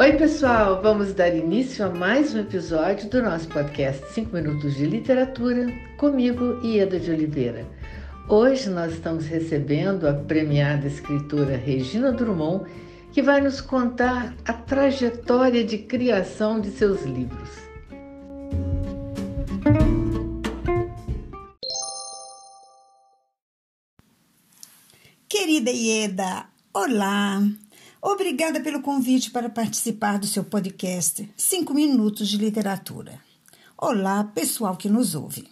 Oi, pessoal! Vamos dar início a mais um episódio do nosso podcast 5 Minutos de Literatura, comigo, Ieda de Oliveira. Hoje nós estamos recebendo a premiada escritora Regina Drummond, que vai nos contar a trajetória de criação de seus livros. Querida Ieda, olá! Obrigada pelo convite para participar do seu podcast 5 Minutos de Literatura. Olá, pessoal que nos ouve.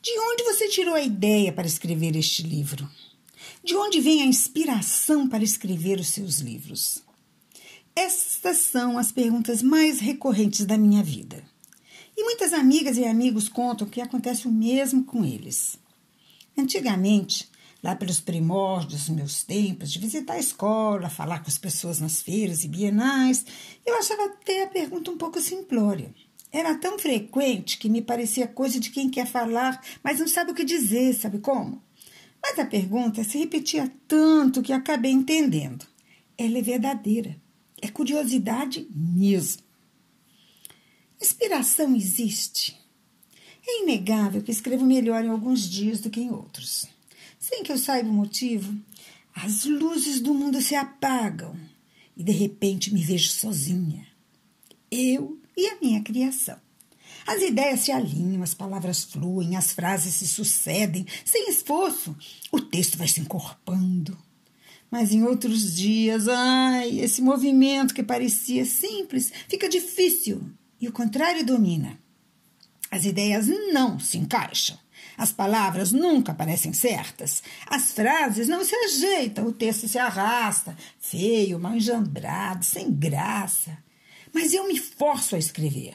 De onde você tirou a ideia para escrever este livro? De onde vem a inspiração para escrever os seus livros? Estas são as perguntas mais recorrentes da minha vida. E muitas amigas e amigos contam que acontece o mesmo com eles. Antigamente, lá pelos primórdios meus tempos, de visitar a escola, falar com as pessoas nas feiras e bienais, eu achava até a pergunta um pouco simplória. Era tão frequente que me parecia coisa de quem quer falar, mas não sabe o que dizer, sabe como? Mas a pergunta se repetia tanto que acabei entendendo. Ela é verdadeira. É curiosidade mesmo. Inspiração existe. É inegável que escrevo melhor em alguns dias do que em outros. Sem que eu saiba o motivo, as luzes do mundo se apagam e de repente me vejo sozinha. Eu e a minha criação. As ideias se alinham, as palavras fluem, as frases se sucedem, sem esforço. O texto vai se encorpando. Mas em outros dias, ai, esse movimento que parecia simples fica difícil e o contrário domina. As ideias não se encaixam. As palavras nunca parecem certas. As frases não se ajeitam. O texto se arrasta, feio, mal enjambrado, sem graça. Mas eu me forço a escrever.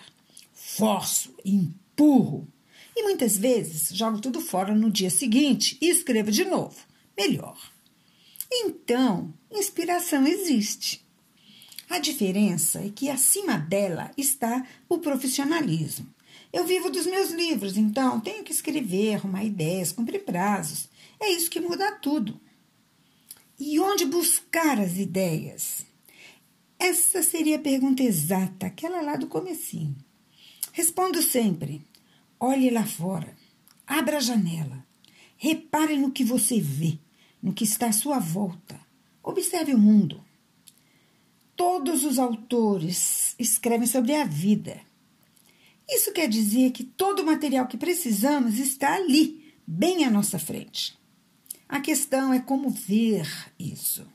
Forço, empurro. E muitas vezes jogo tudo fora no dia seguinte e escrevo de novo. Melhor. Então, inspiração existe. A diferença é que acima dela está o profissionalismo. Eu vivo dos meus livros, então tenho que escrever, arrumar ideias, cumprir prazos. É isso que muda tudo. E onde buscar as ideias? Essa seria a pergunta exata, aquela lá do comecinho. Respondo sempre: olhe lá fora, abra a janela, repare no que você vê, no que está à sua volta. Observe o mundo. Todos os autores escrevem sobre a vida isso quer dizer que todo o material que precisamos está ali, bem à nossa frente. A questão é como ver isso.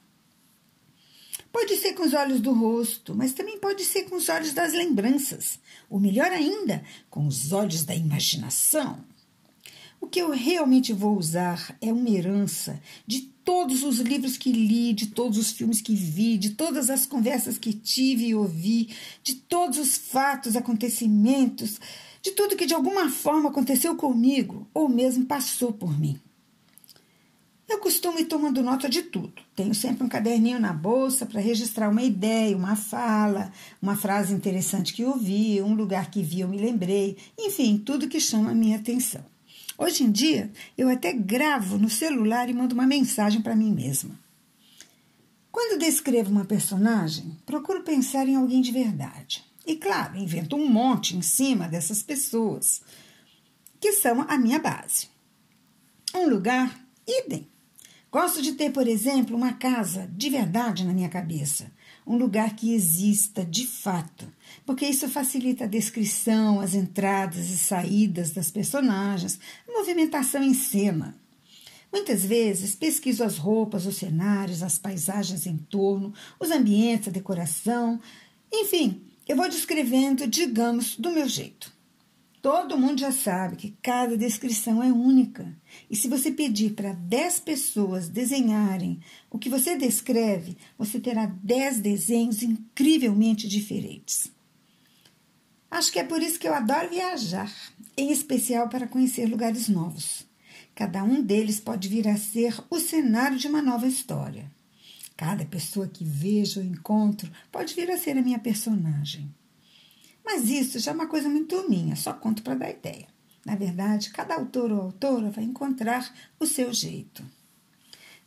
Pode ser com os olhos do rosto, mas também pode ser com os olhos das lembranças, ou melhor ainda, com os olhos da imaginação. O que eu realmente vou usar é uma herança de todos os livros que li, de todos os filmes que vi, de todas as conversas que tive e ouvi, de todos os fatos, acontecimentos, de tudo que de alguma forma aconteceu comigo ou mesmo passou por mim. Eu costumo ir tomando nota de tudo. Tenho sempre um caderninho na bolsa para registrar uma ideia, uma fala, uma frase interessante que ouvi, um lugar que vi eu me lembrei, enfim, tudo que chama a minha atenção. Hoje em dia, eu até gravo no celular e mando uma mensagem para mim mesma. Quando descrevo uma personagem, procuro pensar em alguém de verdade. E, claro, invento um monte em cima dessas pessoas, que são a minha base. Um lugar, idem. Gosto de ter, por exemplo, uma casa de verdade na minha cabeça, um lugar que exista de fato, porque isso facilita a descrição, as entradas e saídas das personagens, a movimentação em cena. Muitas vezes pesquiso as roupas, os cenários, as paisagens em torno, os ambientes, a decoração, enfim, eu vou descrevendo, digamos, do meu jeito. Todo mundo já sabe que cada descrição é única. E se você pedir para 10 pessoas desenharem o que você descreve, você terá 10 desenhos incrivelmente diferentes. Acho que é por isso que eu adoro viajar, em especial para conhecer lugares novos. Cada um deles pode vir a ser o cenário de uma nova história. Cada pessoa que vejo ou encontro pode vir a ser a minha personagem. Mas isso já é uma coisa muito minha, só conto para dar ideia. Na verdade, cada autor ou autora vai encontrar o seu jeito.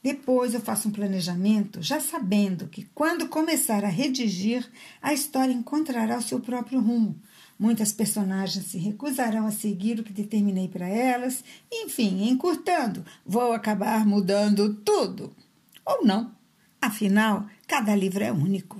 Depois eu faço um planejamento, já sabendo que quando começar a redigir, a história encontrará o seu próprio rumo. Muitas personagens se recusarão a seguir o que determinei para elas. Enfim, encurtando, vou acabar mudando tudo. Ou não. Afinal, cada livro é único.